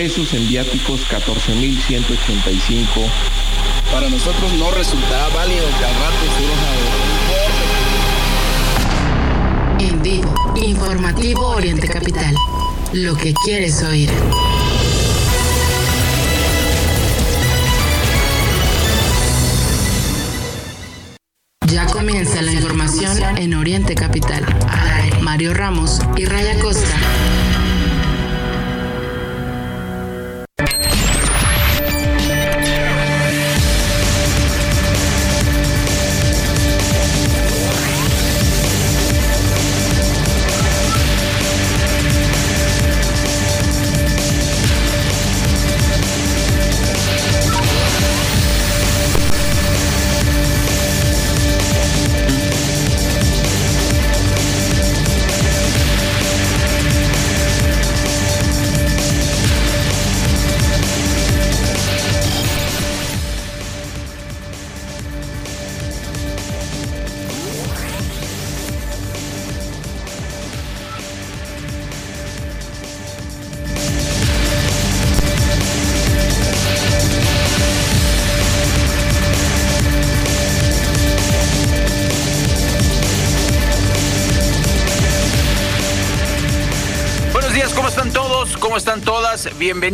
pesos, en viáticos 14.185. Para nosotros no resultaba válido que al rato En vivo, informativo Oriente Capital. Lo que quieres oír.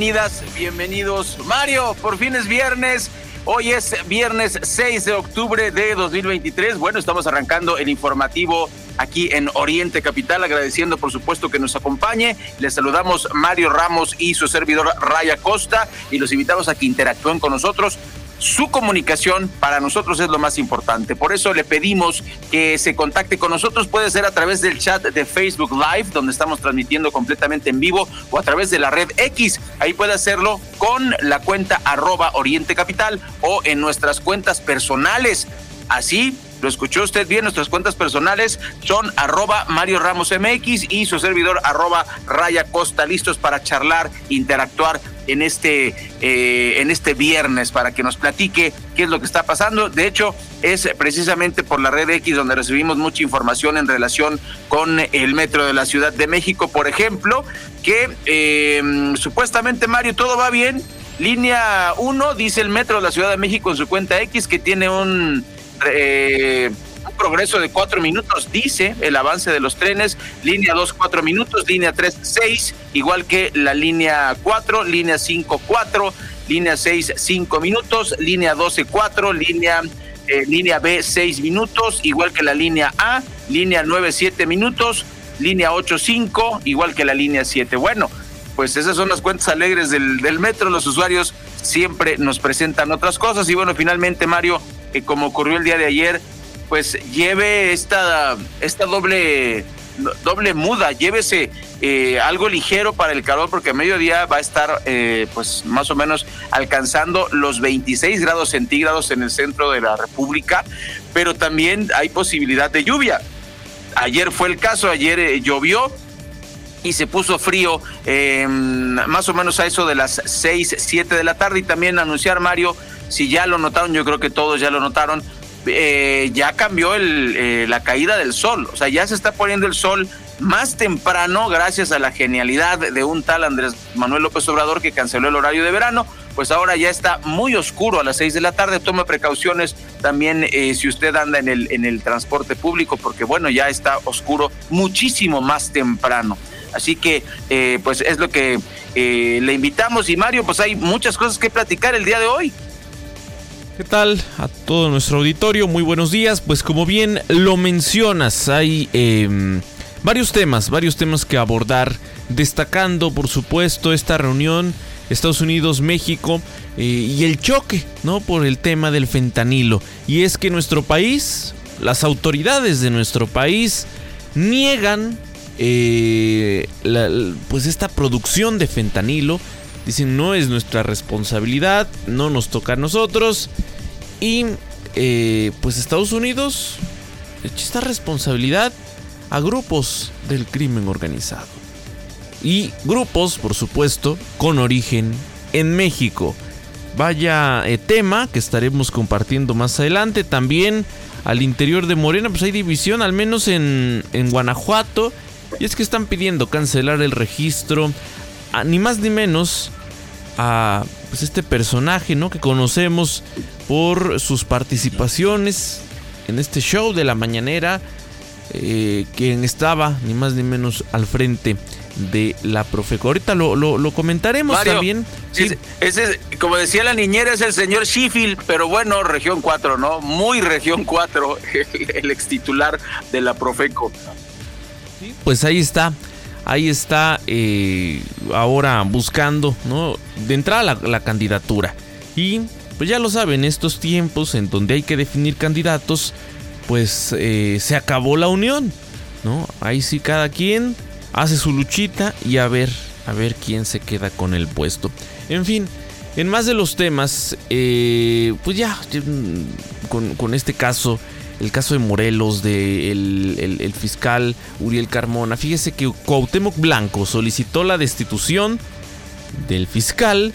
Bienvenidas, bienvenidos. Mario, por fin es viernes. Hoy es viernes 6 de octubre de 2023. Bueno, estamos arrancando el informativo aquí en Oriente Capital, agradeciendo por supuesto que nos acompañe. Les saludamos Mario Ramos y su servidor Raya Costa y los invitamos a que interactúen con nosotros. Su comunicación para nosotros es lo más importante. Por eso le pedimos que se contacte con nosotros. Puede ser a través del chat de Facebook Live, donde estamos transmitiendo completamente en vivo, o a través de la red X. Ahí puede hacerlo con la cuenta arroba Oriente Capital o en nuestras cuentas personales. Así lo escuchó usted bien, nuestras cuentas personales son arroba Mario Ramos MX y su servidor arroba Raya Costa, listos para charlar, interactuar en este, eh, en este viernes para que nos platique qué es lo que está pasando. De hecho, es precisamente por la red X donde recibimos mucha información en relación con el metro de la Ciudad de México, por ejemplo, que eh, supuestamente Mario todo va bien. Línea 1 dice el metro de la Ciudad de México en su cuenta X que tiene un eh, un progreso de cuatro minutos, dice el avance de los trenes, línea 2 cuatro minutos, línea 3 6, igual que la línea 4, línea 5 4, línea 6 5 minutos, línea 12 4, línea eh, línea B 6 minutos, igual que la línea A, línea 9 7 minutos, línea 8 5, igual que la línea 7. Bueno, pues esas son las cuentas alegres del, metro, los usuarios siempre nos presentan otras cosas y bueno, finalmente Mario, que como ocurrió el día de ayer, pues lleve esta, esta doble, doble muda, llévese eh, algo ligero para el calor porque a mediodía va a estar eh, pues más o menos alcanzando los 26 grados centígrados en el centro de la República, pero también hay posibilidad de lluvia. Ayer fue el caso, ayer eh, llovió, y se puso frío más o menos a eso de las 6, 7 de la tarde y también anunciar Mario si ya lo notaron, yo creo que todos ya lo notaron, eh, ya cambió el, eh, la caída del sol, o sea, ya se está poniendo el sol más temprano gracias a la genialidad de un tal Andrés Manuel López Obrador que canceló el horario de verano, pues ahora ya está muy oscuro a las seis de la tarde, tome precauciones también eh, si usted anda en el, en el transporte público, porque bueno, ya está oscuro muchísimo más temprano. Así que, pues es lo que le invitamos. Y Mario, pues hay muchas cosas que platicar el día de hoy. ¿Qué tal a todo nuestro auditorio? Muy buenos días. Pues como bien lo mencionas, hay em, varios temas, varios temas que abordar, destacando por supuesto esta reunión Estados Unidos, México eh, y el choque, ¿no? Por el tema del fentanilo. Y es que nuestro país, las autoridades de nuestro país niegan eh, pues esta producción de fentanilo Dicen, no es nuestra responsabilidad, no nos toca a nosotros. Y eh, pues Estados Unidos echa esta responsabilidad a grupos del crimen organizado. Y grupos, por supuesto, con origen en México. Vaya eh, tema que estaremos compartiendo más adelante. También al interior de Morena, pues hay división, al menos en, en Guanajuato. Y es que están pidiendo cancelar el registro, ni más ni menos a pues, este personaje, ¿no? Que conocemos por sus participaciones en este show de la mañanera, eh, quien estaba ni más ni menos al frente de la Profeco. Ahorita lo, lo, comentaremos también. Ese, como decía la niñera, es el señor Sheffield, pero bueno, región 4, ¿no? Muy región 4, el, ex titular de la Profeco. pues ahí está. Ahí está eh, ahora buscando, ¿no? De entrada la, candidatura. Y pues ya lo saben, estos tiempos en donde hay que definir candidatos, pues eh, se acabó la unión, ¿no? Ahí sí cada quien hace su luchita y a ver, a ver quién se queda con el puesto. En fin, en más de los temas, eh, pues ya, mm, con, este caso, el caso de Morelos, de el, fiscal Uriel Carmona, fíjese que Cuauhtémoc Blanco solicitó la destitución del fiscal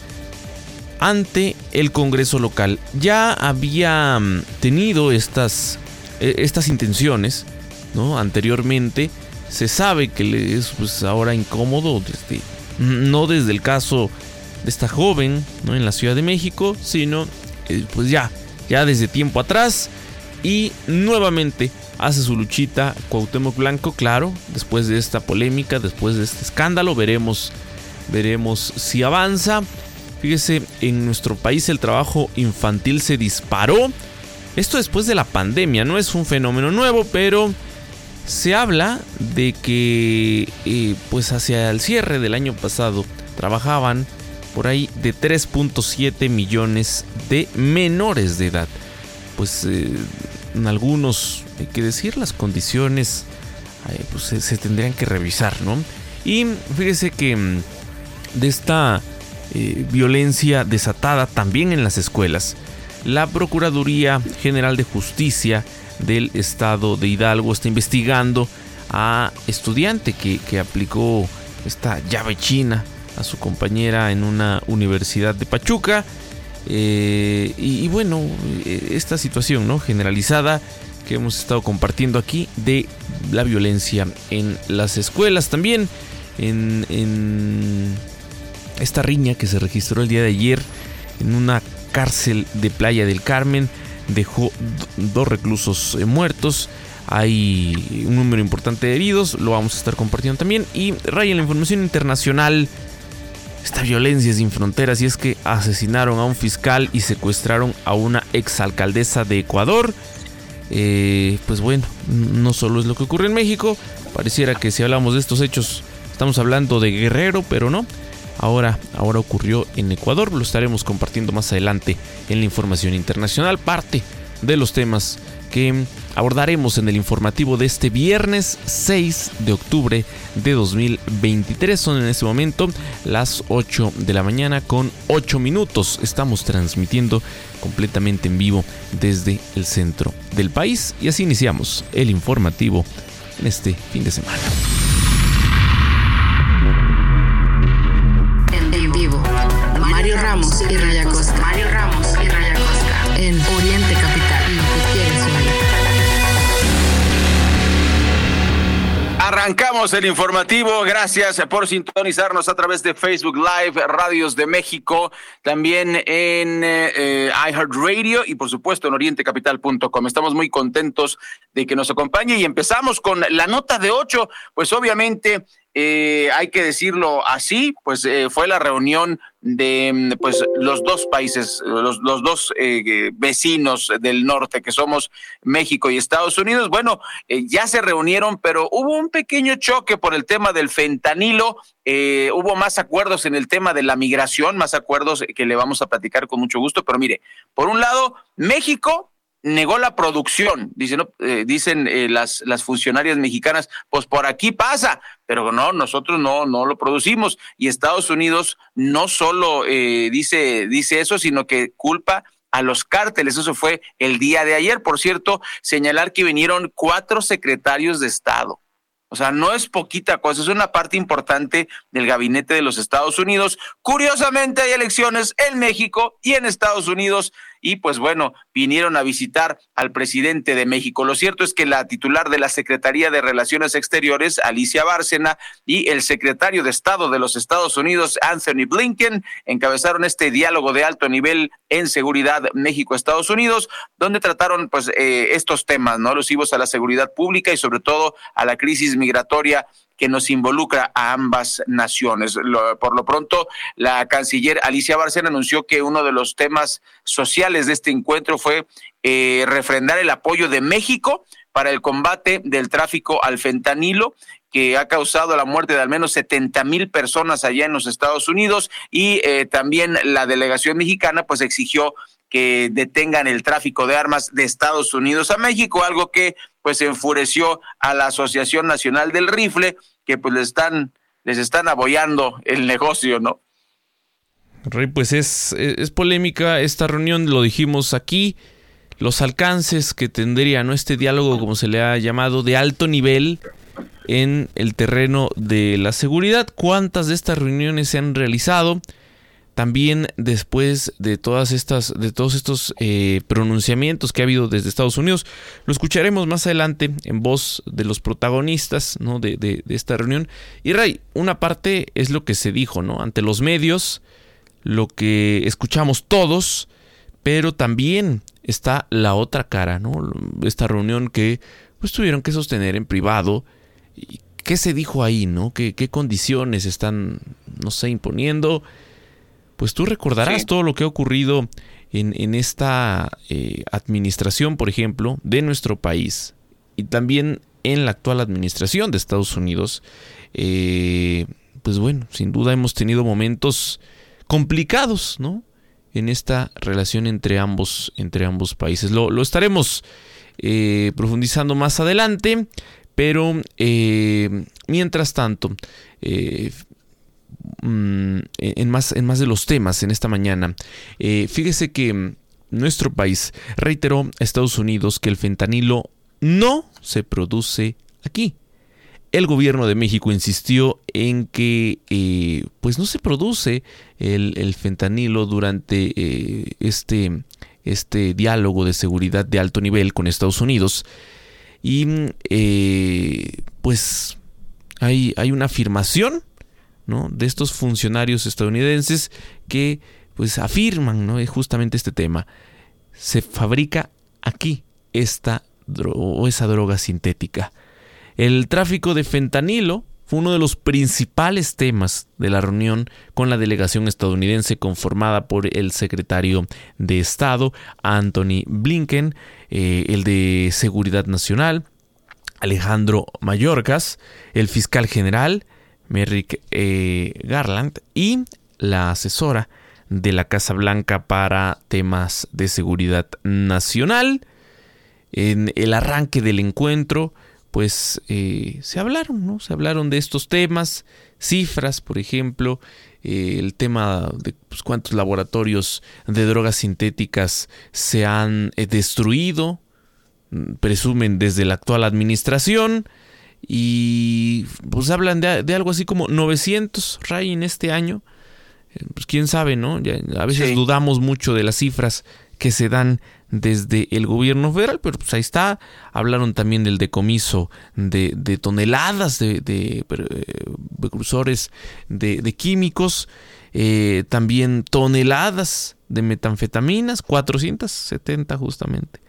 ante el Congreso local. Ya había mm, tenido estas, e, estas intenciones, ¿no? Anteriormente se sabe que le es pues ahora incómodo desde no desde el caso de esta joven ¿no? en la Ciudad de México, sino eh, pues ya, ya desde tiempo atrás y nuevamente hace su luchita Cuauhtémoc Blanco, claro, después de esta polémica, después de este escándalo, veremos veremos si avanza. Fíjese, en nuestro país el trabajo infantil se disparó. Esto después de la pandemia, no es un fenómeno nuevo, pero se habla de que eh, pues hacia el cierre del año pasado trabajaban por ahí de 3.7 millones de menores de edad. Pues eh, en algunos, hay que decir, las condiciones eh, pues, se, tendrían que revisar, ¿no? Y fíjese que mm, de esta violencia desatada también en las escuelas, la Procuraduría General de Justicia del estado de Hidalgo está investigando a estudiante que, aplicó esta llave china a su compañera en una universidad de Pachuca. Eh, y, bueno, eh, esta situación ¿no? generalizada que hemos estado compartiendo aquí de la violencia en las escuelas también. En, en esta riña que se registró el día de ayer en una cárcel de Playa del Carmen dejó dos reclusos eh, muertos. Hay un número importante de heridos, lo vamos a estar compartiendo también. Y raya la información internacional, esta violencia sin fronteras, y es que asesinaron a un fiscal y secuestraron a una exalcaldesa de Ecuador. Eh, pues bueno, no solo es lo que ocurre en México, pareciera que si hablamos de estos hechos estamos hablando de Guerrero, pero no. Ahora, ahora ocurrió en Ecuador, lo estaremos compartiendo más adelante en la información internacional, parte de los temas que abordaremos en el informativo de este viernes 6 de octubre de 2023. Son en este momento las 8 de la mañana con 8 minutos. Estamos transmitiendo completamente en vivo desde el centro del país y así iniciamos el informativo en este fin de semana. Ramos y Raya Costa. Mario Ramos y Raya Costa. En Oriente Arrancamos el informativo. Gracias por sintonizarnos a través de Facebook Live, Radios de México, también en eh, iHeartRadio y por supuesto en orientecapital.com. Estamos muy contentos de que nos acompañe y empezamos con la nota de ocho. Pues obviamente eh, hay que decirlo así, pues eh, fue la reunión de mm, pues los dos países, los, los dos eh, vecinos del norte que somos México y Estados Unidos. Bueno, ya se reunieron, pero hubo un pequeño choque por el tema del fentanilo. hubo más acuerdos en el tema de la migración, más acuerdos que le vamos a platicar con mucho gusto. Pero mire, por un lado, México negó la producción, dicen, eh, dicen eh, las, las funcionarias mexicanas, pues por aquí pasa, pero no, nosotros no, no lo producimos. Y Estados Unidos no solo eh, dice, dice eso, sino que culpa a los cárteles. Eso fue el día de ayer. Por cierto, señalar que vinieron cuatro secretarios de Estado. O sea, no es poquita cosa, es una parte importante del gabinete de los Estados Unidos. Curiosamente hay elecciones en México y en Estados Unidos y pues bueno, vinieron a visitar al presidente de México. Lo cierto es que la titular de la Secretaría de Relaciones Exteriores, Alicia Bárcena, y el secretario de Estado de los Estados Unidos, Anthony Blinken, encabezaron este diálogo de alto nivel en seguridad México-Estados Unidos, donde trataron pues eh, estos temas, ¿no? Alusivos a la seguridad pública y sobre todo a la crisis migratoria que nos involucra a ambas naciones. por lo pronto, la canciller Alicia Bárcena anunció que uno de los temas sociales de este encuentro fue eh, refrendar el apoyo de México para el combate del tráfico al fentanilo que ha causado la muerte de al menos 70 mil personas allá en los Estados Unidos y eh, también la delegación mexicana pues exigió que detengan el tráfico de armas de Estados Unidos a México, algo que pues enfureció a la Asociación Nacional del Rifle, que pues les están, les están abollando el negocio, ¿no? Rey, pues es, es polémica esta reunión, lo dijimos aquí, los alcances que tendría ¿no? este diálogo, como se le ha llamado, de alto nivel en el terreno de la seguridad. ¿Cuántas de estas reuniones se han realizado? También después de todas estas, de todos estos eh, pronunciamientos que ha habido desde Estados Unidos, lo escucharemos más adelante en voz de los protagonistas ¿no? de, de, esta reunión. Y Ray, una parte es lo que se dijo, ¿no? Ante los medios, lo que escuchamos todos, pero también está la otra cara, ¿no? Esta reunión que pues tuvieron que sostener en privado. ¿Qué se dijo ahí, no? ¿Qué, qué condiciones están, no sé, imponiendo? Pues tú recordarás todo lo que ha ocurrido en, esta eh, administración, por ejemplo, de nuestro país y también en la actual administración de Estados Unidos. Eh, pues bueno, sin duda hemos tenido momentos complicados, ¿no? En esta relación entre ambos, entre ambos países. Lo, estaremos eh, profundizando más adelante, pero mientras tanto, Mm, en, más, en más de los temas en esta mañana. Eh, fíjese que nuestro país reiteró a Estados Unidos que el fentanilo no se produce aquí. El gobierno de México insistió en que eh, pues no se produce el, fentanilo durante eh, este, este diálogo de seguridad de alto nivel con Estados Unidos. Y pues hay, hay una afirmación de estos funcionarios estadounidenses que pues afirman ¿no? justamente este tema. Se fabrica aquí esta o esa droga sintética. El tráfico de fentanilo fue uno de los principales temas de la reunión con la delegación estadounidense conformada por el secretario de Estado, Anthony Blinken, eh, el de Seguridad Nacional, Alejandro Mayorkas, el fiscal general, Merrick eh, Garland, y la asesora de la Casa Blanca para temas de seguridad nacional. En el arranque del encuentro, pues eh, se hablaron, ¿no? Se hablaron de estos temas, cifras, por ejemplo, eh, el tema de pues, cuántos laboratorios de drogas sintéticas se han destruido, mm, presumen desde la actual administración, y pues hablan de, algo así como 900 Ray en este año. Eh, pues quién sabe, ¿no? a veces dudamos mucho de las cifras que se dan desde el gobierno federal, pero pues ahí está. Hablaron también del decomiso de, toneladas de, de, precursores de, químicos, eh, también toneladas de metanfetaminas, 470 justamente.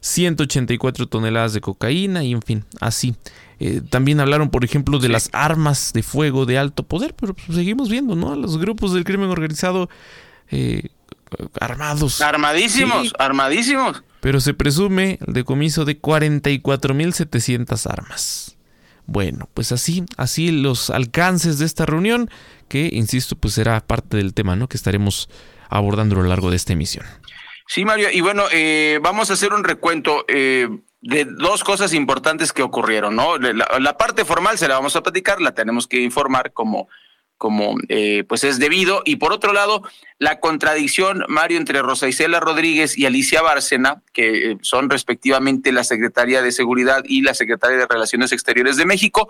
184 toneladas de cocaína y en fin, así. Eh, también hablaron, por ejemplo, de las armas de fuego de alto poder, pero pues, seguimos viendo, ¿no? Los grupos del crimen organizado eh, armados. Armadísimos, armadísimos. Pero se presume el decomiso de 44.700 armas. Bueno, pues así, así los alcances de esta reunión, que insisto, pues será parte del tema, ¿no? Que estaremos abordando a lo largo de esta emisión. Sí, Mario, y bueno, eh, vamos a hacer un recuento eh, de dos cosas importantes que ocurrieron, ¿no? La, parte formal se la vamos a platicar, la tenemos que informar como, como eh, pues es debido, y por otro lado, la contradicción, Mario, entre Rosa Isela Rodríguez y Alicia Bárcena, que son respectivamente la Secretaría de Seguridad y la Secretaria de Relaciones Exteriores de México,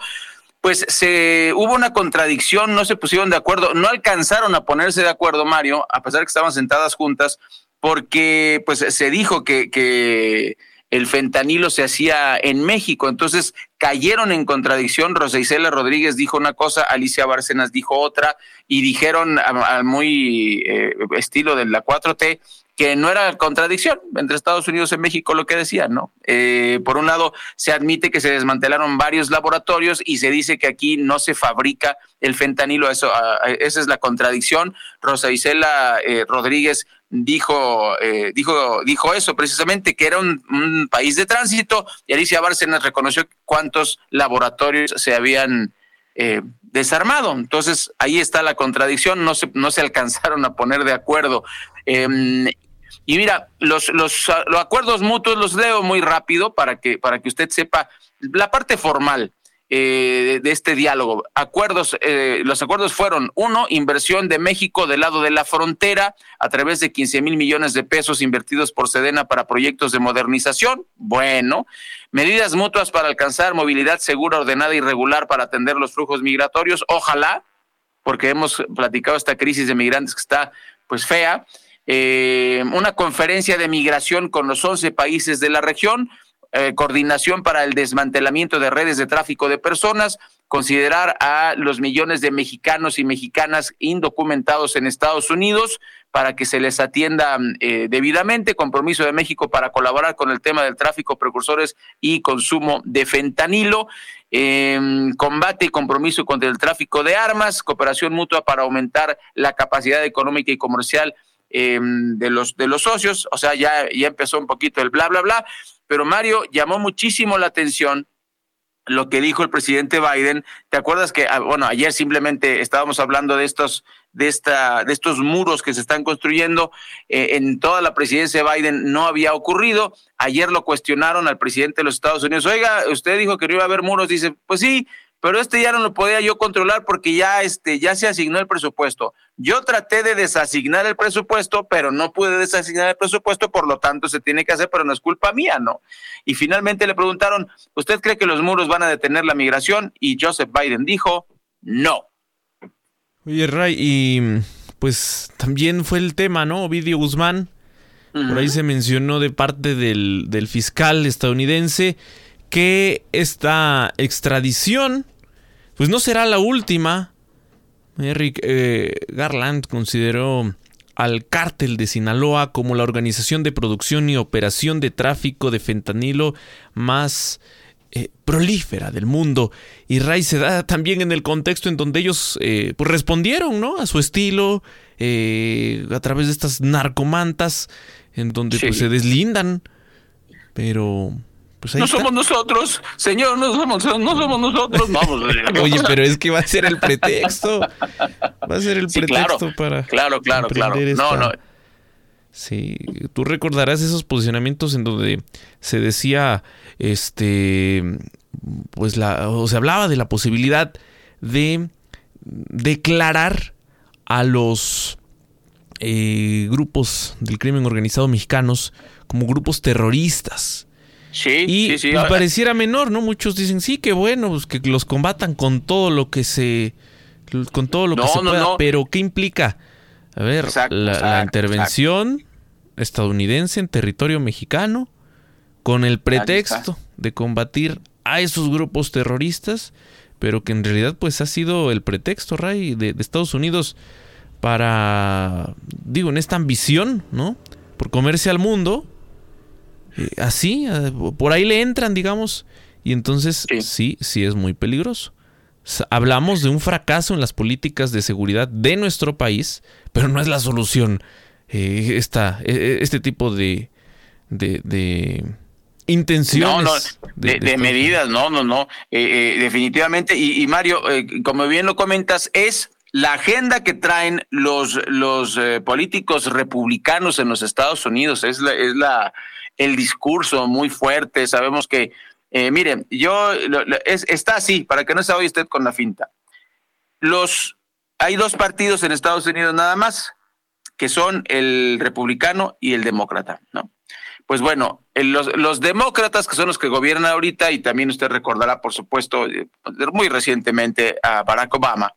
pues se hubo una contradicción, no se pusieron de acuerdo, no alcanzaron a ponerse de acuerdo, Mario, a pesar que estaban sentadas juntas porque pues se dijo que, que el fentanilo se hacía en México. Entonces cayeron en contradicción. Rosa Isela Rodríguez dijo una cosa, Alicia Bárcenas dijo otra, y dijeron al muy eh, estilo de la 4T que no era contradicción entre Estados Unidos y México lo que decían, ¿no? Eh, por un lado, se admite que se desmantelaron varios laboratorios y se dice que aquí no se fabrica el fentanilo, eso, esa es la contradicción. Rosa Isela eh, Rodríguez dijo, eh, dijo, dijo eso precisamente, que era un, país de tránsito, y Alicia Bárcenas reconoció cuántos laboratorios se habían desarmado. Entonces, ahí está la contradicción, no se, no se alcanzaron a poner de acuerdo. Em, y mira, los, los, los, acuerdos mutuos los leo muy rápido para que, para que usted sepa la parte formal. Eh, de, este diálogo. Acuerdos, eh, los acuerdos fueron, uno, inversión de México del lado de la frontera a través de 15 mil millones de pesos invertidos por Sedena para proyectos de modernización. Bueno, medidas mutuas para alcanzar movilidad segura, ordenada y regular para atender los flujos migratorios. Ojalá, porque hemos platicado esta crisis de migrantes que está pues fea. Eh, una conferencia de migración con los 11 países de la región, eh, coordinación para el desmantelamiento de redes de tráfico de personas, considerar a los millones de mexicanos y mexicanas indocumentados en Estados Unidos para que se les atienda eh, debidamente, compromiso de México para colaborar con el tema del tráfico, precursores y consumo de fentanilo, em, combate y compromiso contra el tráfico de armas, cooperación mutua para aumentar la capacidad económica y comercial Em, de, los, de los socios, o sea, ya, ya empezó un poquito el bla, bla, bla, pero Mario llamó muchísimo la atención lo que dijo el presidente Biden. ¿Te acuerdas que, ah, bueno, ayer simplemente estábamos hablando de estos, de esta, de estos muros que se están construyendo eh, en toda la presidencia de Biden no había ocurrido. Ayer lo cuestionaron al presidente de los Estados Unidos. Oiga, usted dijo que no iba a haber muros. Dice, pues sí, pero este ya no lo podía yo controlar porque ya, este, ya se asignó el presupuesto. Yo traté de desasignar el presupuesto, pero no pude desasignar el presupuesto, por lo tanto se tiene que hacer, pero no es culpa mía, ¿no? Y finalmente le preguntaron, ¿usted cree que los muros van a detener la migración? Y Joseph Biden dijo, no. Oye, Ray, y pues también fue el tema, ¿no? Ovidio Guzmán, por ahí se mencionó de parte del, del fiscal estadounidense que esta extradición pues no será la última. Eric eh, Garland consideró al cártel de Sinaloa como la organización de producción y operación de tráfico de fentanilo más eh, prolífera del mundo. Y Ray se da también en el contexto en donde ellos eh, pues respondieron ¿no? a su estilo a través de estas narcomantas en donde pues, se deslindan. Pero pues no somos nosotros, señor, no somos, no somos nosotros. Vamos. Oye, pero es que va a ser el pretexto. Va a ser el pretexto para. Claro, claro, claro. No, no. Sí, tú recordarás esos posicionamientos en donde se decía, este, pues la, o se hablaba de la posibilidad de declarar a los eh, grupos del crimen organizado mexicanos como grupos terroristas. Sí, y sí, pues, pareciera menor, ¿no? Muchos dicen, sí, que bueno, pues, que los combatan con todo lo que se con todo lo que se pueda, pero ¿qué implica? A ver, la, intervención estadounidense en territorio mexicano con el pretexto de combatir a esos grupos terroristas, pero que en realidad pues ha sido el pretexto, Ray, de Estados Unidos para, digo, en esta ambición, ¿no? Por comerse al mundo, eh, así, eh, por ahí le entran, digamos, y entonces sí. sí, es muy peligroso. Hablamos de un fracaso en las políticas de seguridad de nuestro país, pero no es la solución eh, esta, e, e, este tipo de, de, intenciones. de, medidas, no, no, no, definitivamente. Y, Mario, como bien lo comentas, es la agenda que traen los, los políticos republicanos en los Estados Unidos, es la, es la el discurso muy fuerte. Sabemos que, eh, miren, yo está así, para que no se vaya usted con la finta. Los hay dos partidos en Estados Unidos nada más, que son el republicano y el demócrata, ¿no? Pues bueno, los, los, demócratas, que son los que gobiernan ahorita, y también usted recordará, por supuesto, eh, muy recientemente a Barack Obama,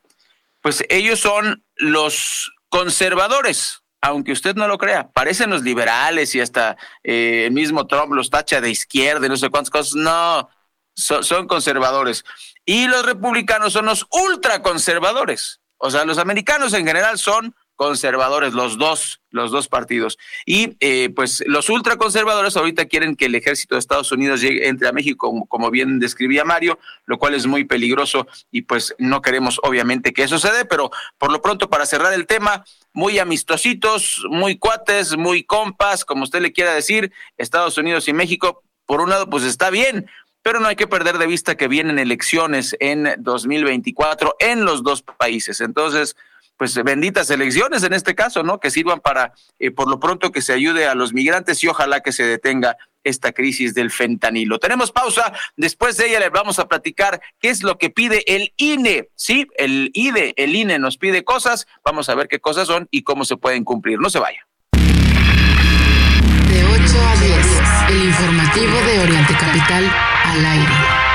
pues ellos son los conservadores, aunque usted no lo crea, parecen los liberales y hasta eh, el mismo Trump los tacha de izquierda y no sé cuántas cosas. No, son conservadores. Y los republicanos son los ultraconservadores. O sea, los americanos en general son conservadores, los dos, los dos partidos. Y eh, pues los ultraconservadores ahorita quieren que el ejército de Estados Unidos llegue, entre a México, como, bien describía Mario, lo cual es muy peligroso y pues no queremos obviamente que eso se dé, pero por lo pronto para cerrar el tema, muy amistositos, muy cuates, muy compas, como usted le quiera decir, Estados Unidos y México, por un lado pues está bien, pero no hay que perder de vista que vienen elecciones en 2024 en los dos países. Entonces, pues benditas elecciones en este caso, ¿no? Que sirvan para, eh, por lo pronto, que se ayude a los migrantes y ojalá que se detenga esta crisis del fentanilo. Tenemos pausa, después de ella les vamos a platicar qué es lo que pide el INE. Sí, el IDE, el INE nos pide cosas, vamos a ver qué cosas son y cómo se pueden cumplir. No se vaya. De 8 a 10, el informativo de Oriente Capital al aire.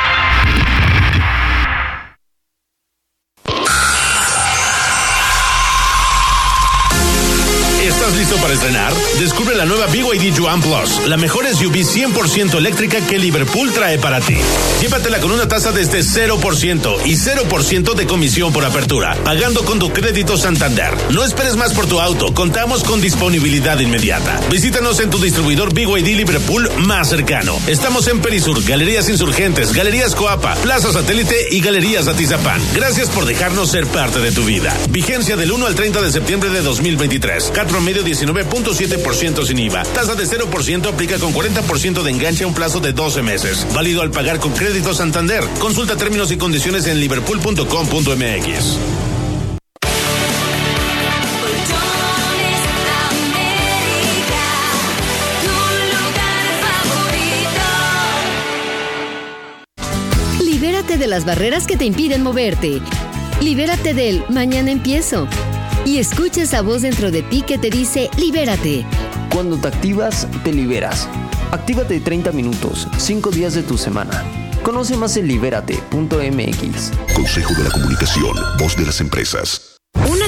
para estrenar? Descubre la nueva BYD Juan Plus, la mejor SUV 100% eléctrica que Liverpool trae para ti. Llévatela con una tasa desde 0% este y 0% de comisión por apertura, pagando con tu crédito Santander. No esperes más por tu auto, contamos con disponibilidad inmediata. Visítanos en tu distribuidor BYD Liverpool más cercano. Estamos en Perisur, Galerías Insurgentes, Galerías Coapa, Plaza Satélite y Galerías Atizapán. Gracias por dejarnos ser parte de tu vida. Vigencia del 1 al 30 de septiembre de 2023. 4 medio 19 9.7% sin IVA. Tasa de 0% aplica con 40% de enganche a un plazo de 12 meses. Válido al pagar con crédito Santander. Consulta términos y condiciones en liverpool.com.mx. Libérate de las barreras que te impiden moverte. Libérate del mañana empiezo y escucha esa voz dentro de ti que te dice libérate. Cuando te activas, te liberas. Actívate 30 minutos, 5 días de tu semana. Conoce más en libérate.mx. Consejo de la Comunicación, voz de las empresas.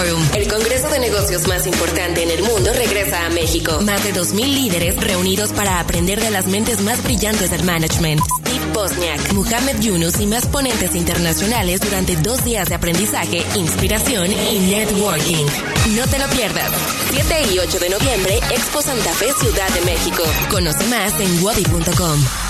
El congreso de negocios más importante en el mundo, regresa a México. Más de 2.000 líderes reunidos para aprender de las mentes más brillantes del management. Steve Bosniak, Muhammad Yunus y más ponentes internacionales durante dos días de aprendizaje, inspiración y networking. No te lo pierdas. 7 y 8 de noviembre, Expo Santa Fe, Ciudad de México. Conoce más en wadi.com.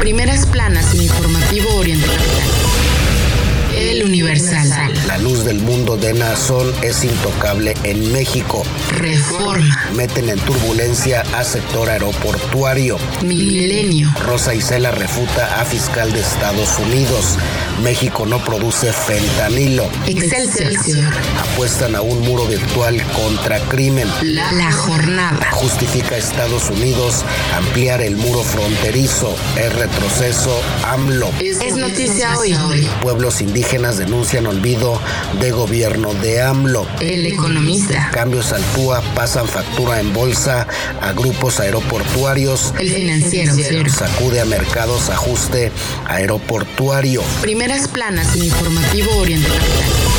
Primeras planas en informativo Oriente Capital. El Universal. La luz del mundo de Nazón es intocable en México. Reforma. Meten en turbulencia a sector aeroportuario. Milenio. Rosa Isela refuta a fiscal de Estados Unidos. México no produce fentanilo. Excelsior. Apuestan a un muro virtual contra crimen. La, la jornada. Justifica Estados Unidos ampliar el muro fronterizo. Es retroceso AMLO. Es, es noticia hoy. Pueblos indígenas denuncian olvido de gobierno de AMLO. El economista. Cambios al PUA pasan factura en bolsa a grupos aeroportuarios. El financiero. Sacude a mercados ajuste aeroportuario. Primeras planas en informativo Oriente Capital.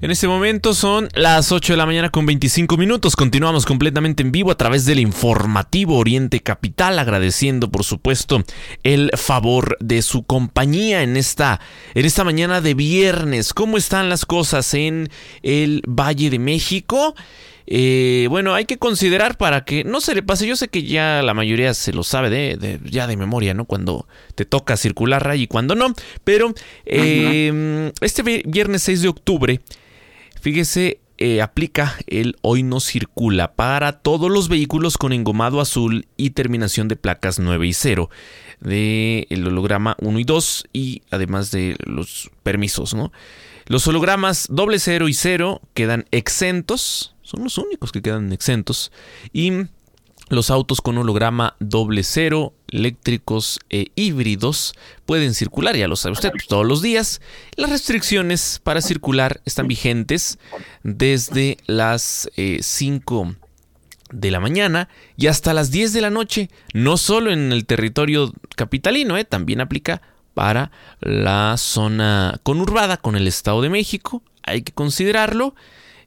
En este momento son las 8 de la mañana con 25 minutos. Continuamos completamente en vivo a través del informativo Oriente Capital, agradeciendo por supuesto el favor de su compañía en esta, en esta mañana de viernes. ¿Cómo están las cosas en el Valle de México? Eh, bueno, hay que considerar para que no se le pase. Yo sé que ya la mayoría se lo sabe de, ya de memoria, ¿no? Cuando te toca circular ray y cuando no. Pero eh, este viernes 6 de octubre Fíjese, eh, aplica el hoy no circula para todos los vehículos con engomado azul y terminación de placas 9 y 0 del holograma 1 y 2 y además de los permisos, ¿no? Los hologramas doble 0 y 0 quedan exentos, son los únicos que quedan exentos y los autos con holograma doble cero, eléctricos e híbridos pueden circular, ya lo sabe usted, todos los días. Las restricciones para circular están vigentes desde las 5 eh, de la mañana y hasta las 10 de la noche, no solo en el territorio capitalino, eh, también aplica para la zona conurbada con el Estado de México, hay que considerarlo.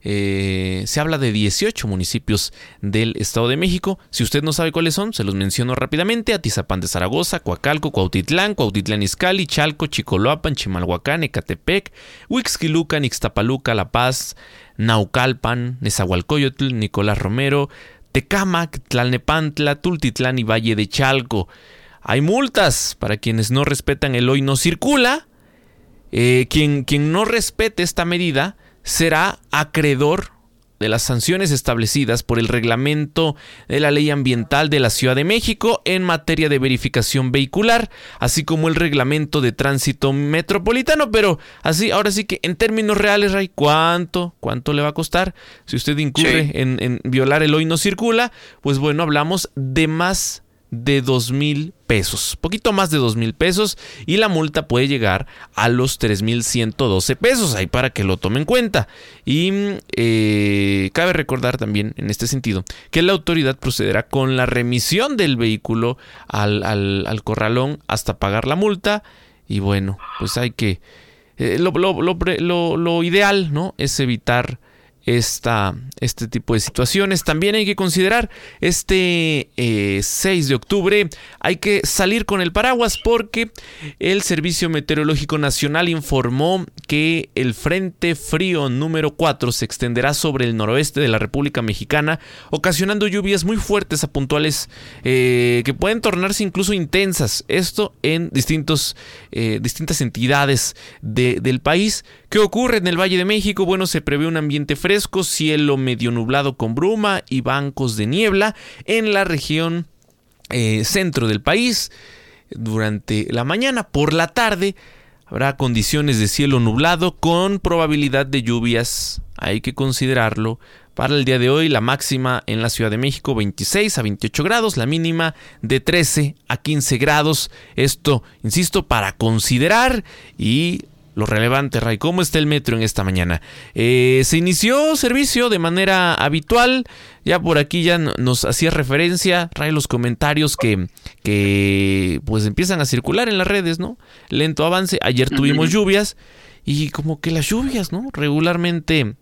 Eh, se habla de 18 municipios del Estado de México. Si usted no sabe cuáles son, se los menciono rápidamente. Atizapán de Zaragoza, Coacalco, Cuautitlán, Cuautitlán Izcalli, Chalco, Chicoloapan, Chimalhuacán, Ecatepec, Huixquilucan, Ixtapaluca, La Paz, Naucalpan, Nezahualcóyotl, Nicolás Romero, Tecámac, Tlalnepantla, Tultitlán y Valle de Chalco. Hay multas para quienes no respetan el hoy no circula. Eh, quien, quien no respete esta medida será acreedor de las sanciones establecidas por el reglamento de la ley ambiental de la Ciudad de México en materia de verificación vehicular, así como el reglamento de tránsito metropolitano, pero así, ahora sí que en términos reales, Ray, ¿cuánto, cuánto le va a costar si usted incurre en, en, violar el hoy no circula? Pues bueno, hablamos de más de dos mil pesos, poquito más de dos mil pesos y la multa puede llegar a los tres mil doce pesos, ahí para que lo tomen en cuenta. Y eh, cabe recordar también en este sentido que la autoridad procederá con la remisión del vehículo al, al, corralón hasta pagar la multa y bueno, pues hay que... Eh, lo, lo, lo, lo ideal, ¿no? Es evitar esta, este tipo de situaciones. También hay que considerar este 6 eh, de octubre, hay que salir con el paraguas porque el Servicio Meteorológico Nacional informó que el Frente Frío número 4 se extenderá sobre el noroeste de la República Mexicana, ocasionando lluvias muy fuertes a puntuales eh, que pueden tornarse incluso intensas. Esto en distintos, eh, distintas entidades del país. ¿Qué ocurre en el Valle de México? Bueno, se prevé un ambiente fresco cielo medio nublado con bruma y bancos de niebla en la región eh, centro del país durante la mañana. Por la tarde habrá condiciones de cielo nublado con probabilidad de lluvias. Hay que considerarlo. Para el día de hoy, la máxima en la Ciudad de México 26 a 28 grados, la mínima de 13 a 15 grados. Esto, insisto, para considerar y lo relevante, Ray. ¿Cómo está el metro en esta mañana? Eh, se inició servicio de manera habitual. Ya por aquí ya nos hacía referencia, Ray, los comentarios que, que pues empiezan a circular en las redes, ¿no? Lento avance. Ayer tuvimos lluvias y como que las lluvias, ¿no? Regularmente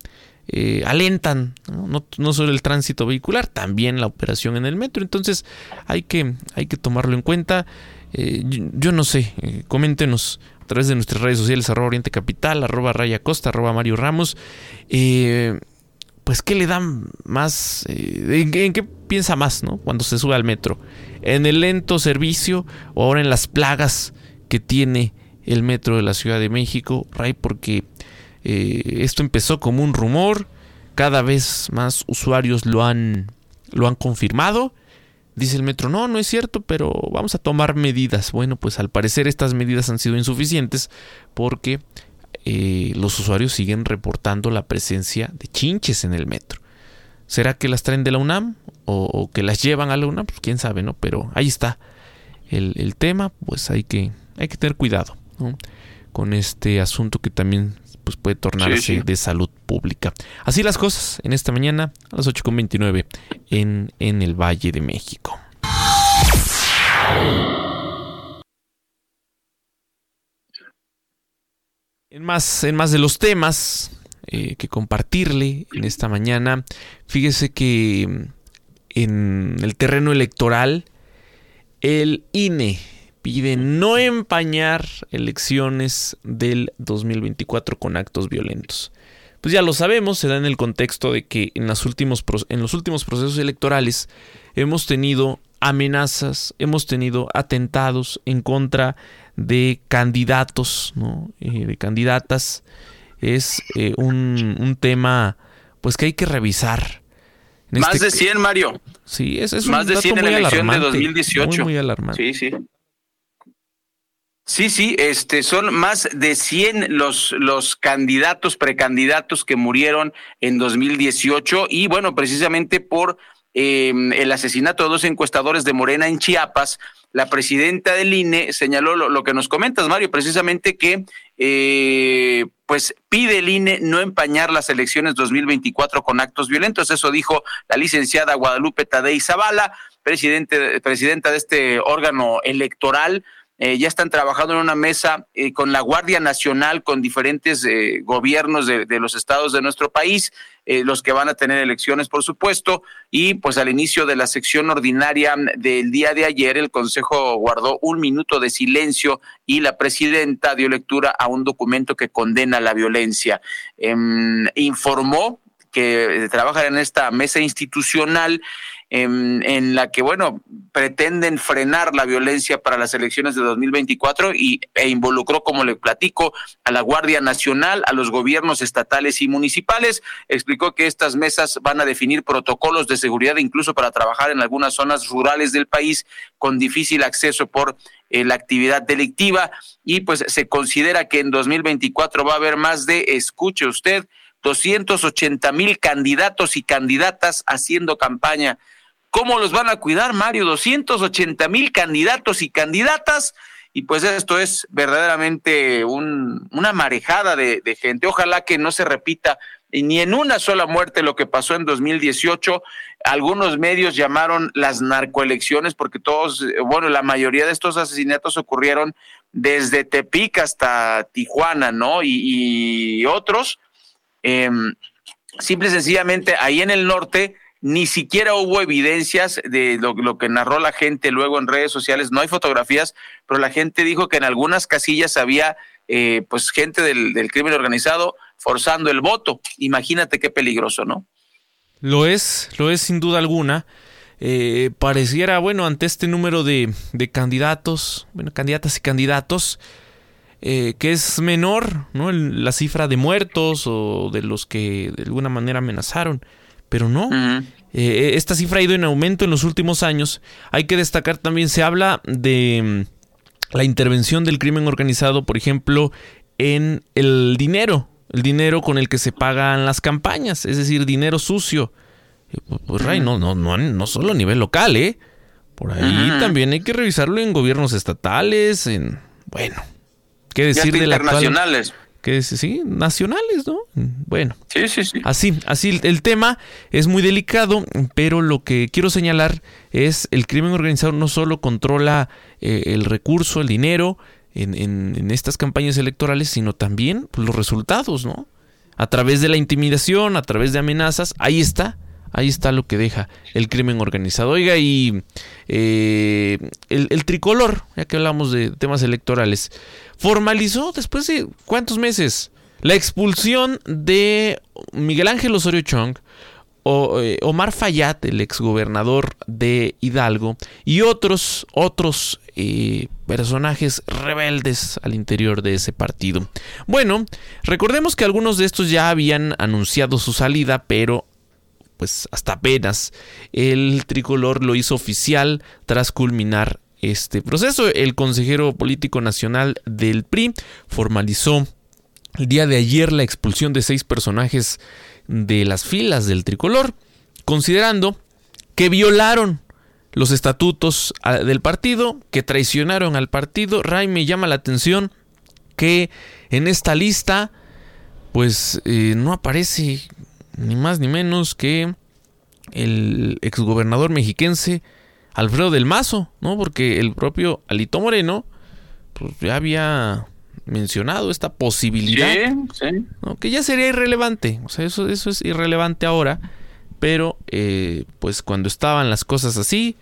eh, alentan ¿no? ¿no? solo el tránsito vehicular, también la operación en el metro. Entonces hay que, hay que tomarlo en cuenta. Eh, yo, no sé, coméntenos través de nuestras redes sociales, arroba Oriente Capital, arroba Raya Costa, arroba Mario Ramos. Eh, pues, ¿qué le dan más? Eh, ¿en, qué piensa más, no? Cuando se sube al metro. ¿En el lento servicio o ahora en las plagas que tiene el metro de la Ciudad de México, Ray? Porque eh, esto empezó como un rumor, cada vez más usuarios lo han, lo han confirmado Dice el metro, no, no es cierto, pero vamos a tomar medidas. Bueno, pues al parecer estas medidas han sido insuficientes porque eh, los usuarios siguen reportando la presencia de chinches en el metro. ¿Será que las traen de la UNAM o, que las llevan a la UNAM? Pues quién sabe, ¿no? Pero ahí está el, tema, pues hay que, hay que tener cuidado con este asunto que también pues puede tornarse de salud pública. Así las cosas en esta mañana a las 8.29 en, en el Valle de México. En más, en más de los temas, eh, que compartirle en esta mañana. Fíjese que mm, en el terreno electoral el INE pide no empañar elecciones del 2024 con actos violentos. Pues ya lo sabemos, se da en el contexto de que en, últimos, en los últimos procesos electorales hemos tenido amenazas, hemos tenido atentados en contra de candidatos, ¿no? Eh, de candidatas. Es eh, un, tema pues que hay que revisar. Más este de 100, Mario. Sí, es, es Más de 100 en la elección de 2018. Muy, muy alarmante. Sí, sí. Sí, sí, este, son más de 100 los, los candidatos, precandidatos que murieron en 2018 y bueno, precisamente por eh, el asesinato de dos encuestadores de Morena en Chiapas, la presidenta del INE señaló lo, que nos comentas, Mario, precisamente que eh, pues pide el INE no empañar las elecciones 2024 con actos violentos. Eso dijo la licenciada Guadalupe Tadei Zavala, presidente, presidenta de este órgano electoral. Eh, ya están trabajando en una mesa eh, con la Guardia Nacional, con diferentes eh, gobiernos de, los estados de nuestro país, los que van a tener elecciones, por supuesto, y pues al inicio de la sección ordinaria del día de ayer, el Consejo guardó un minuto de silencio y la presidenta dio lectura a un documento que condena la violencia. Em, informó que trabajan en esta mesa institucional en, la que, bueno, pretenden frenar la violencia para las elecciones de 2024 y, e involucró, como le platico, a la Guardia Nacional, a los gobiernos estatales y municipales. Explicó que estas mesas van a definir protocolos de seguridad incluso para trabajar en algunas zonas rurales del país con difícil acceso por eh, la actividad delictiva y pues se considera que en 2024 va a haber más de, escuche usted, 280 mil candidatos y candidatas haciendo campaña ¿Cómo los van a cuidar, Mario? 280 mil candidatos y candidatas. Y pues esto es verdaderamente una marejada de, gente. Ojalá que no se repita ni en una sola muerte lo que pasó en 2018. Algunos medios llamaron las narcoelecciones porque todos, bueno, la mayoría de estos asesinatos ocurrieron desde Tepic hasta Tijuana, ¿no? Y, otros, em, simple y sencillamente ahí en el norte ni siquiera hubo evidencias de lo, que narró la gente luego en redes sociales, no hay fotografías, pero la gente dijo que en algunas casillas había eh, pues gente del, crimen organizado forzando el voto. Imagínate qué peligroso, ¿no? Lo es, lo es sin duda alguna. Eh, pareciera, bueno, ante este número de, de candidatos, bueno, candidatas y candidatos, eh, que es menor, ¿no? la cifra de muertos o de los que de alguna manera amenazaron pero no. Eh, esta cifra ha ido en aumento en los últimos años. Hay que destacar también, se habla de mm, la intervención del crimen organizado, por ejemplo, en el dinero, el dinero con el que se pagan las campañas, es decir, dinero sucio. Pues, Ray, no, no, no, no solo a nivel local, ¿eh? Por ahí también hay que revisarlo en gobiernos estatales, en, bueno, qué decir de la internacionales que sí, nacionales, ¿no? Bueno. Sí, sí, sí. Así, así el tema es muy delicado, pero lo que quiero señalar es el crimen organizado no solo controla eh, el recurso, el dinero en, en, estas campañas electorales, sino también pues, los resultados, ¿no? A través de la intimidación, a través de amenazas, ahí está. Ahí está lo que deja el crimen organizado. Oiga, y eh, el, el, tricolor, ya que hablamos de temas electorales, formalizó después de cuántos meses la expulsión de Miguel Ángel Osorio Chong, eh, Omar Fayad, el exgobernador de Hidalgo, y otros, otros eh, personajes rebeldes al interior de ese partido. Bueno, recordemos que algunos de estos ya habían anunciado su salida, pero pues hasta apenas el tricolor lo hizo oficial tras culminar este proceso. El consejero político nacional del PRI formalizó el día de ayer la expulsión de seis personajes de las filas del tricolor, considerando que violaron los estatutos ah, del partido, que traicionaron al partido. Ray me llama la atención que en esta lista pues eh, no aparece ni más ni menos que el exgobernador mexiquense Alfredo del Mazo, ¿no? Porque el propio Alito Moreno, pues ya había mencionado esta posibilidad, que ya sería irrelevante, o sea, eso, eso es irrelevante ahora, pero eh, pues cuando estaban las cosas así,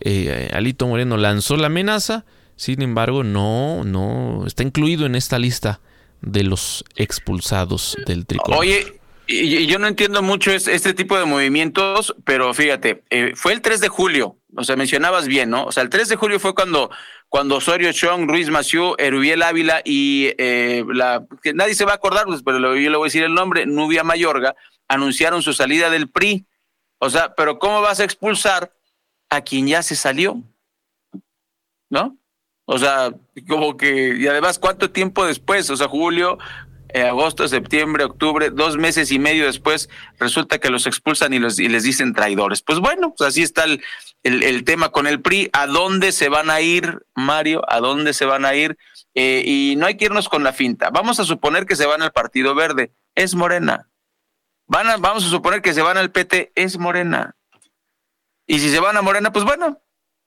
eh, Alito Moreno lanzó la amenaza, sin embargo, no, no está incluido en esta lista de los expulsados del tricolor. Oye, y, yo no entiendo mucho este tipo de movimientos, pero fíjate, eh, fue el 3 de julio, o sea, mencionabas bien, ¿no? O sea, el 3 de julio fue cuando, cuando Osorio Chong, Ruiz Maciú, Erubiel Ávila y eh, la, nadie se va a acordar, pues, pero yo le voy a decir el nombre, Nubia Mayorga, anunciaron su salida del PRI. O sea, pero ¿cómo vas a expulsar a quien ya se salió? ¿No? O sea, como que, y además, ¿cuánto tiempo después? O sea, julio, eh, agosto, septiembre, octubre, dos meses y medio después, resulta que los expulsan y, los, y les dicen traidores. Pues bueno, pues así está el, tema con el PRI. ¿A dónde se van a ir, Mario? ¿A dónde se van a ir? Eh, y no hay que irnos con la finta. Vamos a suponer que se van al Partido Verde. Es Morena. Van vamos a suponer que se van al PT. Es Morena. Y si se van a Morena, pues bueno,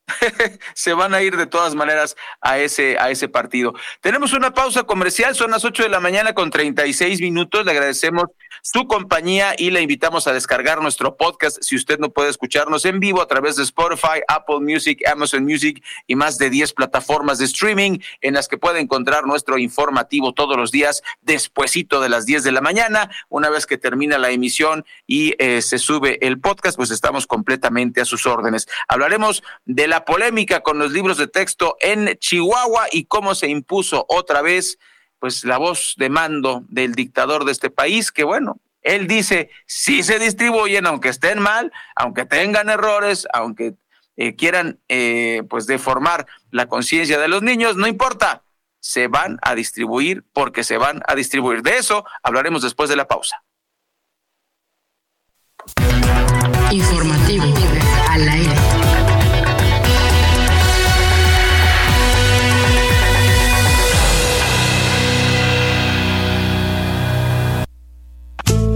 se van a ir de todas maneras a ese, a ese partido. Tenemos una pausa comercial, son las 8 de la mañana con 36 minutos. Le agradecemos su compañía y le invitamos a descargar nuestro podcast si usted no puede escucharnos en vivo a través de Spotify, Apple Music, Amazon Music y más de 10 plataformas de streaming en las que puede encontrar nuestro informativo todos los días despuesito de las 10 de la mañana. Una vez que termina la emisión y eh, se sube el podcast, pues estamos completamente a sus órdenes. Hablaremos de la polémica con los libros de texto en Chihuahua y cómo se impuso otra vez pues la voz de mando del dictador de este país, que bueno, él dice, si se distribuyen, aunque estén mal, aunque tengan errores, aunque eh, quieran eh, pues deformar la conciencia de los niños, no importa, se van a distribuir porque se van a distribuir. De eso hablaremos después de la pausa. Informativo.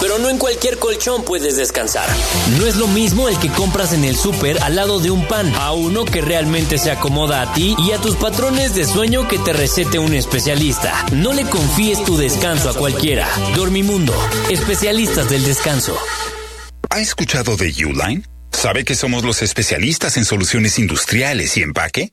pero no en cualquier colchón puedes descansar. No es lo mismo el que compras en el súper al lado de un pan, a uno que realmente se acomoda a ti y a tus patrones de sueño que te recete un especialista. No le confíes tu descanso a cualquiera. Dormimundo, especialistas del descanso. ¿Ha escuchado de Uline? ¿Sabe que somos los especialistas en soluciones industriales y empaque?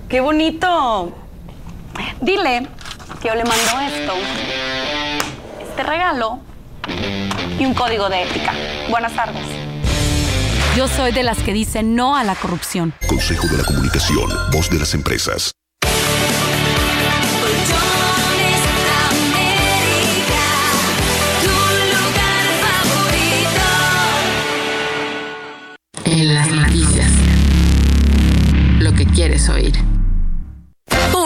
¡Qué bonito! Dile que yo le mando esto, este regalo y un código de ética. Buenas tardes. Yo soy de las que dicen no a la corrupción. Consejo de la Comunicación, voz de las empresas. En las noticias. Lo que quieres oír.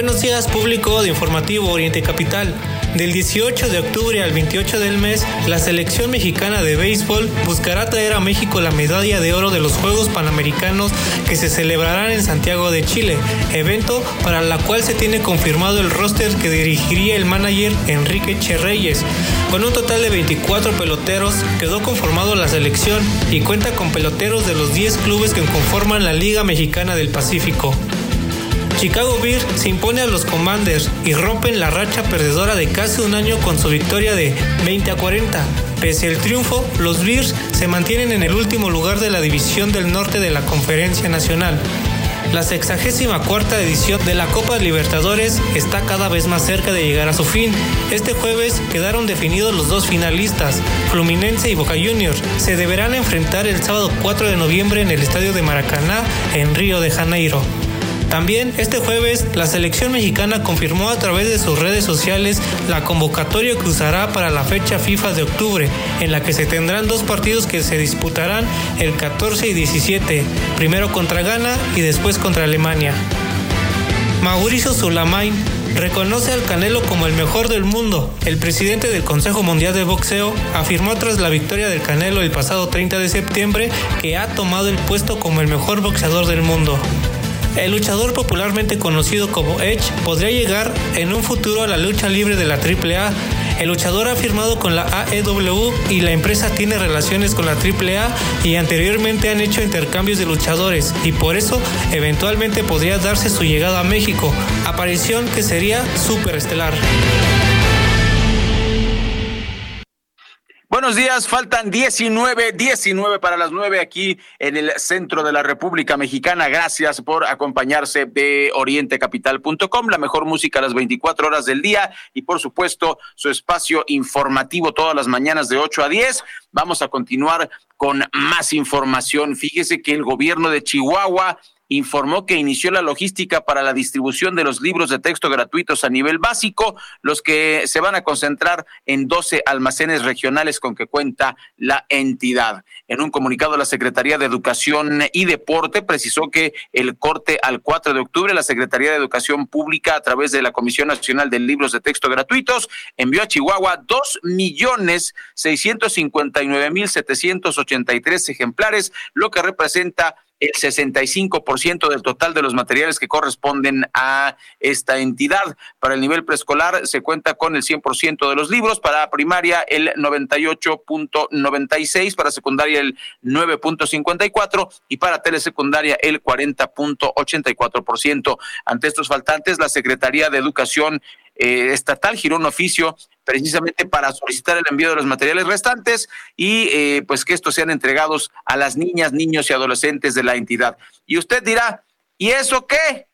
Buenos días público de Informativo Oriente Capital. Del 18 de octubre al 28 del mes, la selección mexicana de béisbol buscará traer a México la medalla de oro de los Juegos Panamericanos que se celebrarán en Santiago de Chile, evento para la cual se tiene confirmado el roster que dirigiría el manager Enrique Cherreyes. Con un total de 24 peloteros, quedó conformado la selección y cuenta con peloteros de los 10 clubes que conforman la Liga Mexicana del Pacífico. Chicago Bears se impone a los Commanders y rompen la racha perdedora de casi un año con su victoria de 20 a 40. Pese al triunfo, los Bears se mantienen en el último lugar de la división del norte de la Conferencia Nacional. La 64 edición de la Copa Libertadores está cada vez más cerca de llegar a su fin. Este jueves quedaron definidos los dos finalistas, Fluminense y Boca Juniors. Se deberán enfrentar el sábado 4 de noviembre en el Estadio de Maracaná, en Río de Janeiro. También este jueves la selección mexicana confirmó a través de sus redes sociales la convocatoria que usará para la fecha FIFA de octubre, en la que se tendrán dos partidos que se disputarán el 14 y 17, primero contra Ghana y después contra Alemania. Mauricio Sulamain reconoce al Canelo como el mejor del mundo. El presidente del Consejo Mundial de Boxeo afirmó tras la victoria del Canelo el pasado 30 de septiembre que ha tomado el puesto como el mejor boxeador del mundo. El luchador popularmente conocido como Edge podría llegar en un futuro a la lucha libre de la AAA. El luchador ha firmado con la AEW y la empresa tiene relaciones con la AAA y anteriormente han hecho intercambios de luchadores y por eso eventualmente podría darse su llegada a México, aparición que sería superestelar. Buenos días, faltan 19, 19 para las 9 aquí en el centro de la República Mexicana. Gracias por acompañarse de orientecapital.com, la mejor música a las 24 horas del día y por supuesto su espacio informativo todas las mañanas de 8 a 10. Vamos a continuar con más información. Fíjese que el gobierno de Chihuahua informó que inició la logística para la distribución de los libros de texto gratuitos a nivel básico, los que se van a concentrar en 12 almacenes regionales con que cuenta la entidad. En un comunicado, la Secretaría de Educación y Deporte precisó que el corte al 4 de octubre, la Secretaría de Educación Pública, a través de la Comisión Nacional de Libros de Texto Gratuitos, envió a Chihuahua dos millones seiscientos cincuenta y nueve mil setecientos ochenta y tres ejemplares, lo que representa el 65% del total de los materiales que corresponden a esta entidad. Para el nivel preescolar se cuenta con el 100% de los libros, para primaria el 98.96, para secundaria el 9.54 y para telesecundaria el 40.84%. Ante estos faltantes, la Secretaría de Educación eh, estatal giró un oficio precisamente para solicitar el envío de los materiales restantes y eh, pues que estos sean entregados a las niñas, niños y adolescentes de la entidad. Y usted dirá, ¿y eso qué?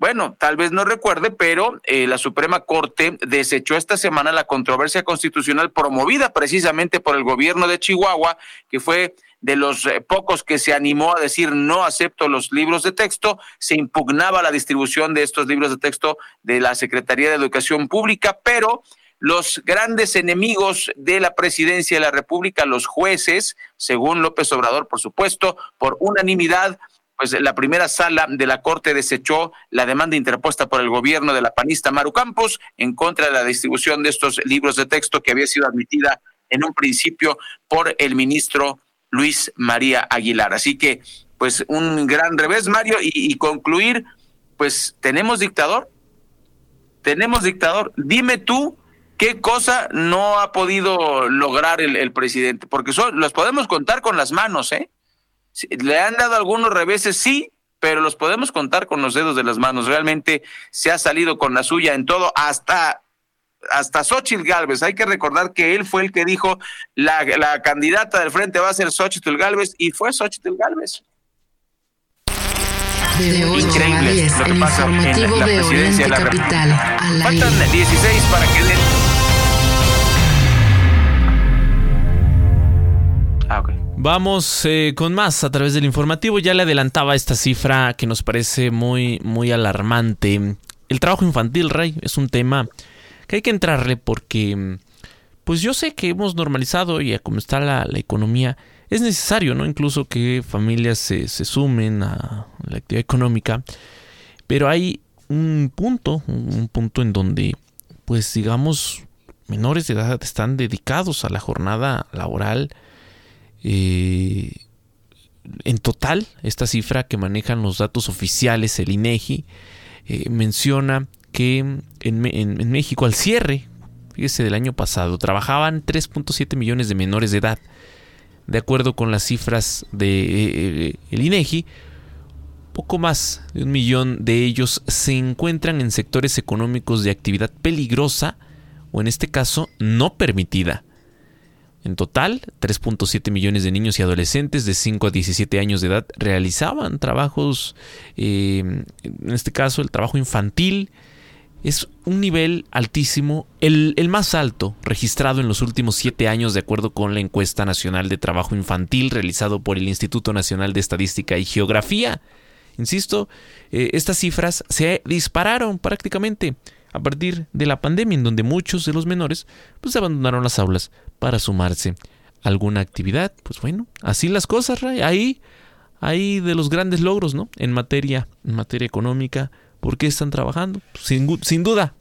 Bueno, tal vez no recuerde, pero eh, la Suprema Corte desechó esta semana la controversia constitucional promovida precisamente por el gobierno de Chihuahua, que fue de los eh, pocos que se animó a decir no acepto los libros de texto, se impugnaba la distribución de estos libros de texto de la Secretaría de Educación Pública, pero los grandes enemigos de la presidencia de la República, los jueces, según López Obrador, por supuesto, por unanimidad, pues la primera sala de la Corte desechó la demanda interpuesta por el gobierno de la panista Maru Campos en contra de la distribución de estos libros de texto que había sido admitida en un principio por el ministro Luis María Aguilar. Así que, pues, un gran revés, Mario, y, concluir, pues, ¿tenemos dictador? ¿Tenemos dictador? Dime tú qué cosa no ha podido lograr el, presidente, porque son, los podemos contar con las manos, ¿eh? Le han dado algunos reveses, sí, pero los podemos contar con los dedos de las manos. Realmente se ha salido con la suya en todo, hasta hasta Xochitl Galvez. Hay que recordar que él fue el que dijo la, la candidata del frente va a ser Xochitl Galvez y fue Xochitl Galvez. De 8 a 10, el informativo de Oriente Capital. Faltan 16 para que den. Ah, Vamos eh, con más a través del informativo. Ya le adelantaba esta cifra que nos parece muy, muy alarmante. El trabajo infantil, Rey, es un tema que hay que entrarle porque, pues yo sé que hemos normalizado y a cómo está la, economía, es necesario, ¿no? Incluso que familias se, se sumen a la actividad económica, pero hay un punto, un punto en donde, pues digamos, menores de edad están dedicados a la jornada laboral. Eh, en total, esta cifra que manejan los datos oficiales, el INEGI, eh, menciona que en, México al cierre, fíjese, del año pasado, trabajaban 3.7 millones de menores de edad. De acuerdo con las cifras de, eh, el INEGI, poco más de un millón de ellos se encuentran en sectores económicos de actividad peligrosa o en este caso no permitida. En total, 3.7 millones de niños y adolescentes de 5 a 17 años de edad realizaban trabajos, eh, en este caso el trabajo infantil, es un nivel altísimo, el, el, más alto registrado en los últimos siete años de acuerdo con la encuesta nacional de trabajo infantil realizado por el Instituto Nacional de Estadística y Geografía. Insisto, eh, estas cifras se dispararon prácticamente a partir de la pandemia en donde muchos de los menores pues abandonaron las aulas para sumarse a alguna actividad. Pues bueno, así las cosas, Ray. Ahí, ahí de los grandes logros, ¿no? En materia, en materia económica, ¿por qué están trabajando? Sin, duda,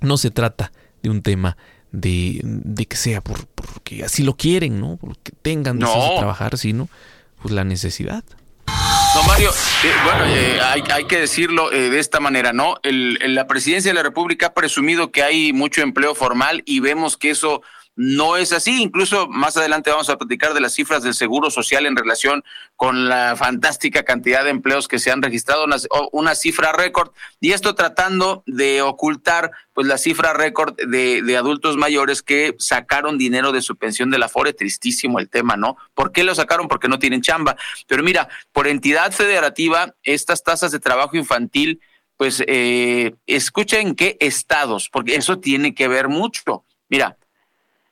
no se trata de un tema de, de que sea por, porque así lo quieren, ¿no? Porque tengan de trabajar, sino pues la necesidad. No, Mario, eh, bueno, eh, hay, que decirlo eh, de esta manera, ¿no? El, la presidencia de la República ha presumido que hay mucho empleo formal y vemos que eso no es así. Incluso más adelante vamos a platicar de las cifras del Seguro Social en relación con la fantástica cantidad de empleos que se han registrado, una, cifra récord. Y esto tratando de ocultar pues la cifra récord de, de, adultos mayores que sacaron dinero de su pensión de la FORE. Tristísimo el tema, ¿no? ¿Por qué lo sacaron? Porque no tienen chamba. Pero mira, por entidad federativa, estas tasas de trabajo infantil, pues eh, escuchen qué estados, porque eso tiene que ver mucho. Mira,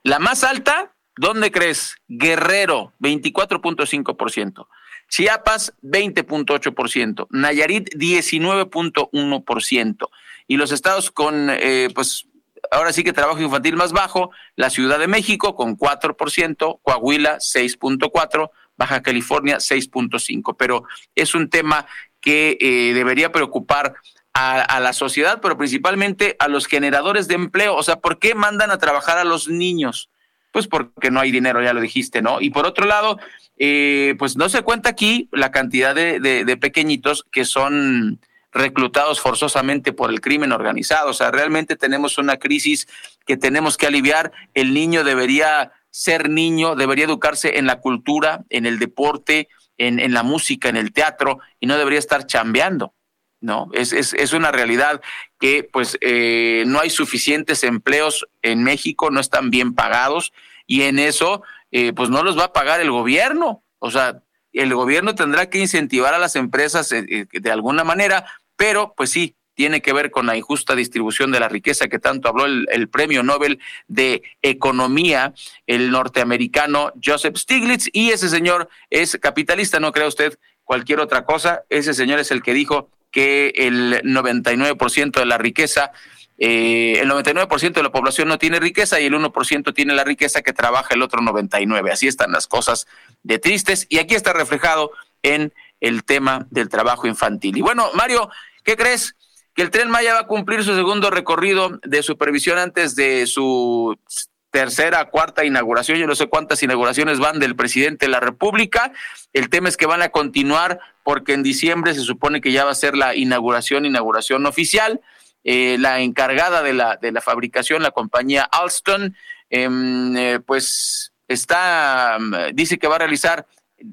la más alta, ¿dónde crees? Guerrero, 24.5%. Chiapas, 20.8%. Nayarit, 19.1%. Y los estados con, eh, pues, ahora sí que trabajo infantil más bajo, la Ciudad de México con 4%, Coahuila 6.4%, Baja California 6.5%. Pero es un tema que eh, debería preocupar a, la sociedad, pero principalmente a los generadores de empleo. O sea, ¿por qué mandan a trabajar a los niños? Pues porque no hay dinero, ya lo dijiste, ¿no? Y por otro lado, eh, pues no se cuenta aquí la cantidad de, de, pequeñitos que son reclutados forzosamente por el crimen organizado. O sea, realmente tenemos una crisis que tenemos que aliviar. El niño debería ser niño, debería educarse en la cultura, en el deporte, en, en la música, en el teatro, y no debería estar chambeando. ¿No? Es, es, es una realidad que pues eh, no hay suficientes empleos en México, no están bien pagados y en eso eh, pues no los va a pagar el gobierno. O sea, el gobierno tendrá que incentivar a las empresas eh, de alguna manera, pero pues sí, tiene que ver con la injusta distribución de la riqueza que tanto habló el, el, premio Nobel de Economía, el norteamericano Joseph Stiglitz, y ese señor es capitalista, no crea usted cualquier otra cosa, ese señor es el que dijo que el 99% de la riqueza, eh, el 99% de la población no tiene riqueza y el 1% tiene la riqueza que trabaja el otro 99%. Así están las cosas de tristes y aquí está reflejado en el tema del trabajo infantil. Y bueno, Mario, ¿qué crees? Que el tren Maya va a cumplir su segundo recorrido de supervisión antes de su tercera, cuarta inauguración, yo no sé cuántas inauguraciones van del presidente de la República. El tema es que van a continuar porque en diciembre se supone que ya va a ser la inauguración, inauguración oficial. Eh, la encargada de la, de la fabricación, la compañía Alston, em, eh, pues está, mm, dice que va a realizar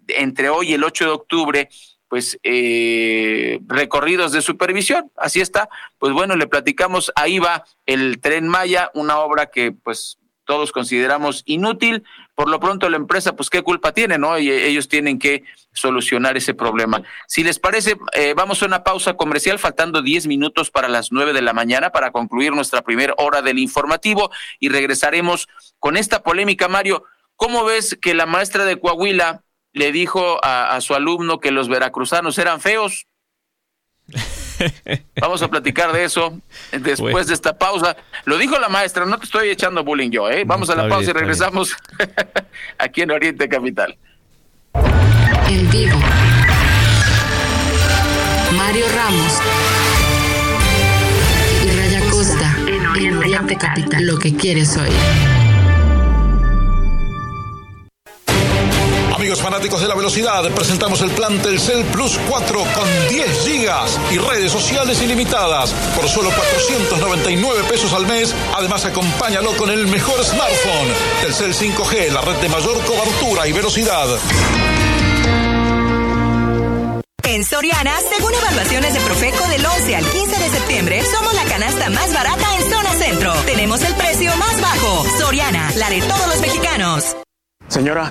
entre hoy y el 8 de octubre pues eh, recorridos de supervisión, así está. Pues bueno, le platicamos, ahí va el tren Maya, una obra que pues todos consideramos inútil. Por lo pronto la empresa, pues qué culpa tiene, ¿no? Y ellos tienen que solucionar ese problema. Si les parece, eh, vamos a una pausa comercial, faltando 10 minutos para las 9 de la mañana para concluir nuestra primera hora del informativo y regresaremos con esta polémica, Mario. ¿Cómo ves que la maestra de Coahuila le dijo a, a su alumno que los veracruzanos eran feos? Vamos a platicar de eso después de esta pausa. Lo dijo la maestra, no te estoy echando bullying yo, ¿eh? Vamos a la pausa y regresamos aquí en Oriente Capital. En vivo. Mario Ramos. Y Raya Costa. En Oriente, Capital. Capital. Lo que quieres hoy. Amigos fanáticos de la velocidad, presentamos el plan Telcel Plus 4 con 10 gigas y redes sociales ilimitadas por solo 499 pesos al mes. Además, acompáñalo con el mejor smartphone. Telcel 5G, la red de mayor cobertura y velocidad. En Soriana, según evaluaciones de Profeco del 11 al 15 de septiembre, somos la canasta más barata en zona centro. Tenemos el precio más bajo. Soriana, la de todos los mexicanos. Señora,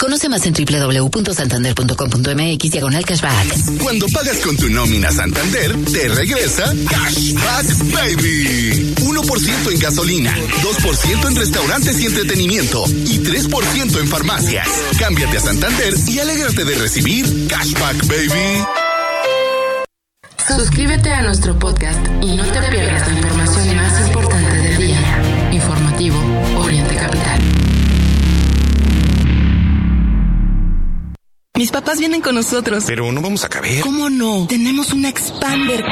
Conoce más en www.santander.com.mx diagonal cashback. Cuando pagas con tu nómina Santander, te regresa Cashback Baby. 1% en gasolina, 2% en restaurantes y entretenimiento y 3% en farmacias. Cámbiate a Santander y alégrate de recibir Cashback Baby. Suscríbete a nuestro podcast y no te pierdas la información más importante del día. Informativo Mis papás vienen con nosotros. Pero no vamos a caber. ¿Cómo no? Tenemos una Expander.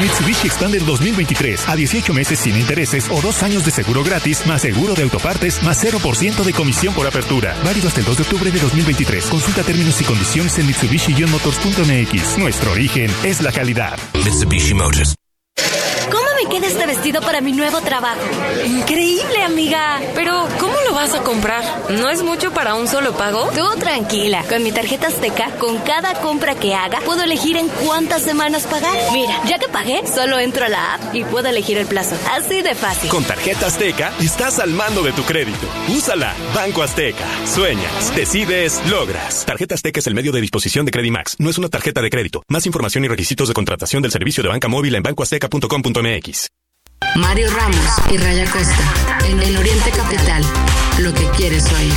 Mitsubishi Expander 2023 a 18 meses sin intereses o dos años de seguro gratis más seguro de autopartes más 0% de comisión por apertura. Válido hasta el 2 de octubre de 2023. Consulta términos y condiciones en Mitsubishi-motors.mx. Nuestro origen es la calidad. Mitsubishi Motors. ¿Cómo me queda este vestido para mi nuevo trabajo? Increíble, amiga. Pero, ¿cómo lo vas a comprar? ¿No es mucho para un solo pago? Tú tranquila. Con mi tarjeta Azteca, con cada compra que haga, puedo elegir en cuántas semanas pagar. Mira, ya que pagué, solo entro a la app y puedo elegir el plazo. Así de fácil. Con tarjeta Azteca, estás al mando de tu crédito. Úsala. Banco Azteca. Sueñas, decides, logras. Tarjeta Azteca es el medio de disposición de Credimax. No es una tarjeta de crédito. Más información y requisitos de contratación del servicio de banca móvil en bancoazteca.com.mx. Mario Ramos y Raya Costa en el Oriente Capital, lo que quieres hoy.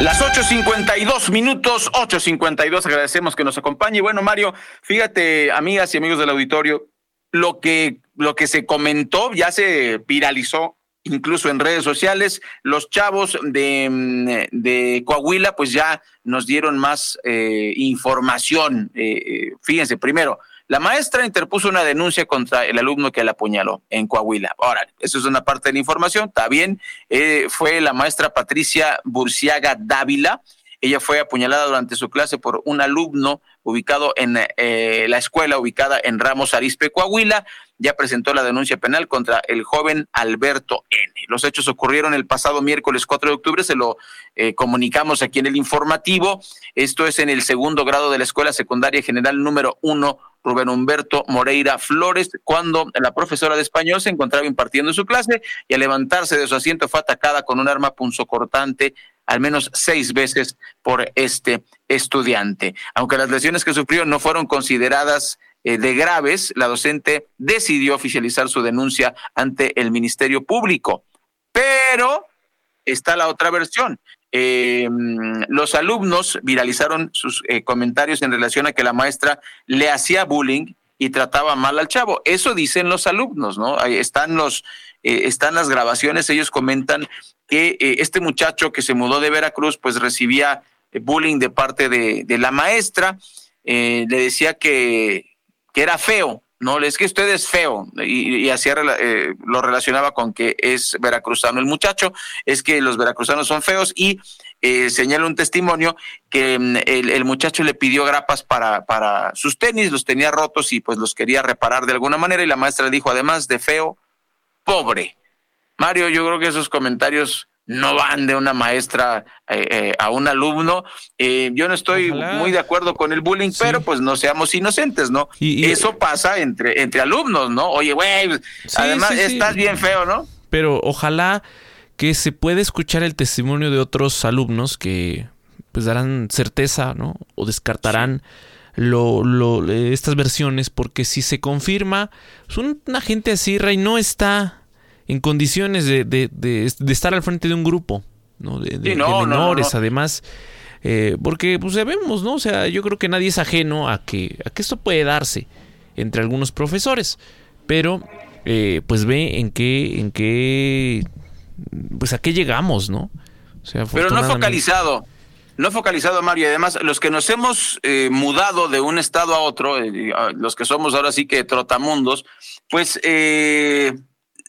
Las 8.52 minutos, 8.52, agradecemos que nos acompañe. Bueno, Mario, fíjate, amigas y amigos del auditorio, lo que, lo que se comentó ya se viralizó incluso en redes sociales. Los chavos de, de Coahuila, pues ya nos dieron más eh, información. Eh, fíjense, primero, la maestra interpuso una denuncia contra el alumno que la apuñaló en Coahuila. Ahora, eso es una parte de la información, está bien. Eh, fue la maestra Patricia Burciaga Dávila. Ella fue apuñalada durante su clase por un alumno ubicado en eh, la escuela ubicada en Ramos Arispe, Coahuila. Ya presentó la denuncia penal contra el joven Alberto N. Los hechos ocurrieron el pasado miércoles 4 de octubre, se lo eh, comunicamos aquí en el informativo. Esto es en el segundo grado de la Escuela Secundaria General número uno Rubén Humberto Moreira Flores, cuando la profesora de español se encontraba impartiendo su clase y al levantarse de su asiento fue atacada con un arma punzocortante al menos seis veces por este estudiante. Aunque las lesiones que sufrió no fueron consideradas eh, de graves, la docente decidió oficializar su denuncia ante el Ministerio Público. Pero está la otra versión. Eh, los alumnos viralizaron sus eh, comentarios en relación a que la maestra le hacía bullying y trataba mal al chavo. Eso dicen los alumnos, ¿no? Están los, eh, están las grabaciones. Ellos comentan que eh, este muchacho que se mudó de Veracruz, pues recibía eh, bullying de parte de, de la maestra. le decía que, que era feo, no, es que usted es feo y, así eh, lo relacionaba con que es veracruzano el muchacho, es que los veracruzanos son feos y eh, señala un testimonio que mm, el, el, muchacho le pidió grapas para, para sus tenis, los tenía rotos y pues los quería reparar de alguna manera y la maestra dijo además de feo, pobre. Mario, yo creo que esos comentarios no van de una maestra eh, eh, a un alumno. Eh, yo no estoy Ojalá. muy de acuerdo con el bullying, sí. pero pues no seamos inocentes, ¿no? Y, y, Eso pasa entre, entre alumnos, ¿no? Oye, güey, sí, además sí, estás bien feo, ¿no? Pero ojalá que se pueda escuchar el testimonio de otros alumnos que pues darán certeza, ¿no? O descartarán lo, lo, estas versiones, porque si se confirma, pues una gente así, Rey, no está en condiciones de, de, de, de, estar al frente de un grupo, ¿no? De, sí, no, menores, no, no, además. Eh, porque pues sabemos, ¿no? O sea, yo creo que nadie es ajeno a que, a que esto puede darse entre algunos profesores. Pero eh, pues ve en qué, en qué, pues a qué llegamos, ¿no? O sea, Pero no focalizado, no focalizado, Mario. además, los que nos hemos eh, mudado de un estado a otro, eh, los que somos ahora sí que trotamundos, pues eh,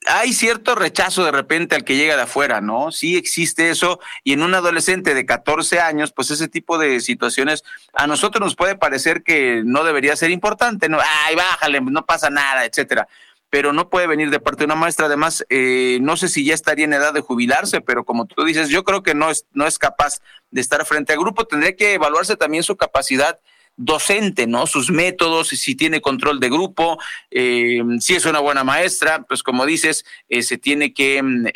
hay cierto rechazo de repente al que llega de afuera, ¿no? Sí existe eso y en un adolescente de 14 años, pues ese tipo de situaciones a nosotros nos puede parecer que no debería ser importante, ¿no? Ay, bájale, no pasa nada, etcétera pero no puede venir de parte de una maestra. Además, eh, no sé si ya estaría en edad de jubilarse, pero como tú dices, yo creo que no es, no es capaz de estar frente al grupo. Tendría que evaluarse también su capacidad docente, ¿no? Sus métodos, si tiene control de grupo, eh, si es una buena maestra, pues como dices, eh, se tiene que mm,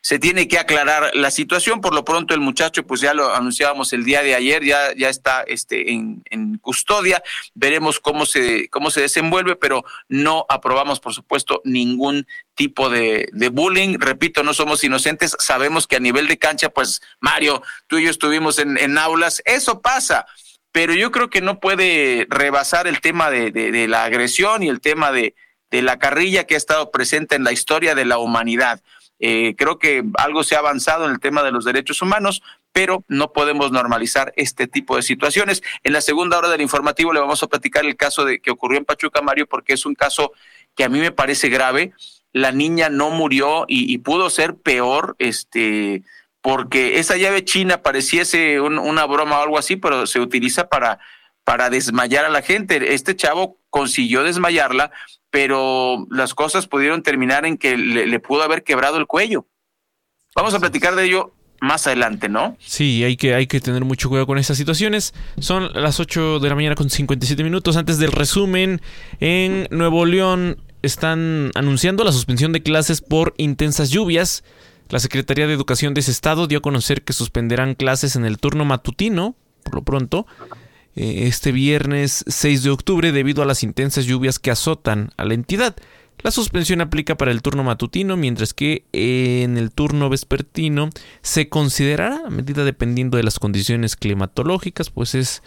se tiene que aclarar la situación. Por lo pronto, el muchacho, pues ya lo anunciábamos el día de ayer, ya, ya está este, en, custodia. Veremos cómo se, cómo se desenvuelve, pero no aprobamos, por supuesto, ningún tipo de, bullying. Repito, no somos inocentes. Sabemos que a nivel de cancha, pues, Mario, tú y yo estuvimos en, aulas. Eso pasa pero yo creo que no puede rebasar el tema de, la agresión y el tema de, la carrilla que ha estado presente en la historia de la humanidad. Eh, creo que algo se ha avanzado en el tema de los derechos humanos, pero no podemos normalizar este tipo de situaciones. En la segunda hora del informativo le vamos a platicar el caso de que ocurrió en Pachuca, Mario, porque es un caso que a mí me parece grave. La niña no murió y, pudo ser peor, este, porque esa llave china pareciese una broma o algo así, pero se utiliza para, para desmayar a la gente. Este chavo consiguió desmayarla pero las cosas pudieron terminar en que le, pudo haber quebrado el cuello. Vamos a platicar de ello más adelante, ¿no? Sí, hay que, hay que tener mucho cuidado con estas situaciones. Son las 8 de la mañana con 57 minutos. Antes del resumen, en Nuevo León están anunciando la suspensión de clases por intensas lluvias. La Secretaría de Educación de ese estado dio a conocer que suspenderán clases en el turno matutino, por lo pronto, eh, este viernes 6 de octubre debido a las intensas lluvias que azotan a la entidad. La suspensión aplica para el turno matutino, mientras que en el turno vespertino se considerará a medida dependiendo de las condiciones climatológicas, pues es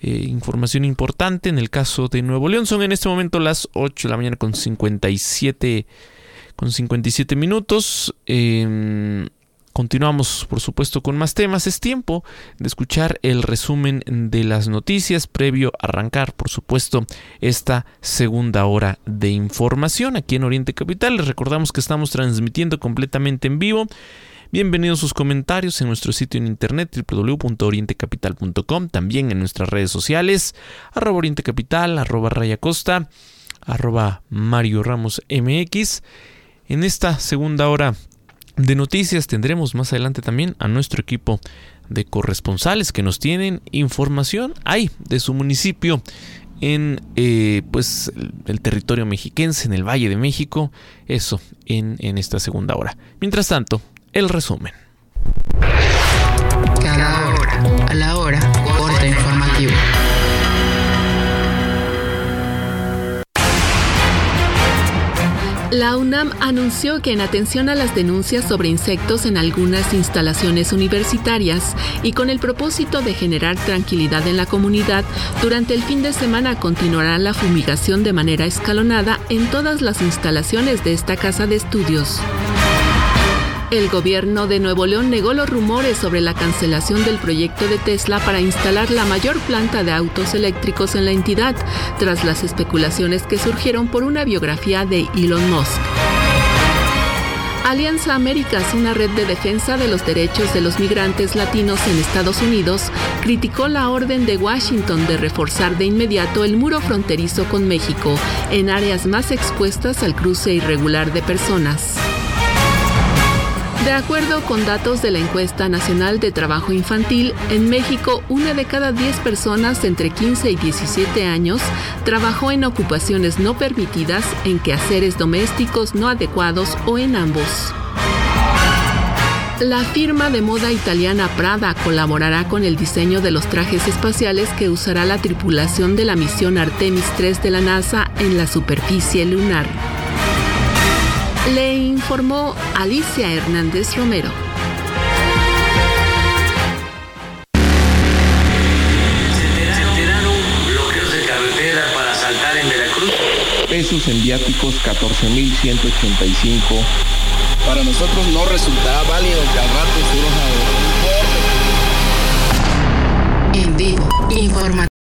eh, información importante. En el caso de Nuevo León son en este momento las 8 de la mañana con 57, con 57 minutos. Em, Continuamos, por supuesto, con más temas. Es tiempo de escuchar el resumen de las noticias previo a arrancar, por supuesto, esta segunda hora de información aquí en Oriente Capital. Les recordamos que estamos transmitiendo completamente en vivo. Bienvenidos sus comentarios en nuestro sitio en internet www.orientecapital.com, también en nuestras redes sociales, arroba orientecapital, arroba rayacosta, arroba Mario Ramos MX. En esta segunda hora de noticias tendremos más adelante también a nuestro equipo de corresponsales que nos tienen información ahí de su municipio en eh, pues el territorio mexiquense, en el Valle de México, eso en, en esta segunda hora. Mientras tanto, el resumen. A la hora, La UNAM anunció que en atención a las denuncias sobre insectos en algunas instalaciones universitarias y con el propósito de generar tranquilidad en la comunidad, durante el fin de semana continuará la fumigación de manera escalonada en todas las instalaciones de esta casa de estudios. El gobierno de Nuevo León negó los rumores sobre la cancelación del proyecto de Tesla para instalar la mayor planta de autos eléctricos en la entidad, tras las especulaciones que surgieron por una biografía de Elon Musk. Alianza Américas, una red de defensa de los derechos de los migrantes latinos en Estados Unidos, criticó la orden de Washington de reforzar de inmediato el muro fronterizo con México en áreas más expuestas al cruce irregular de personas. De acuerdo con datos de la encuesta nacional de trabajo infantil, en México una de cada 10 personas entre 15 y 17 años trabajó en ocupaciones no permitidas, en quehaceres domésticos no adecuados o en ambos. La firma de moda italiana Prada colaborará con el diseño de los trajes espaciales que usará la tripulación de la misión Artemis 3 de la NASA en la superficie lunar. Le informó Alicia Hernández Romero. pesos en viáticos 14.185. Para nosotros no resultará válido que al rato estemos a... En vivo, informa.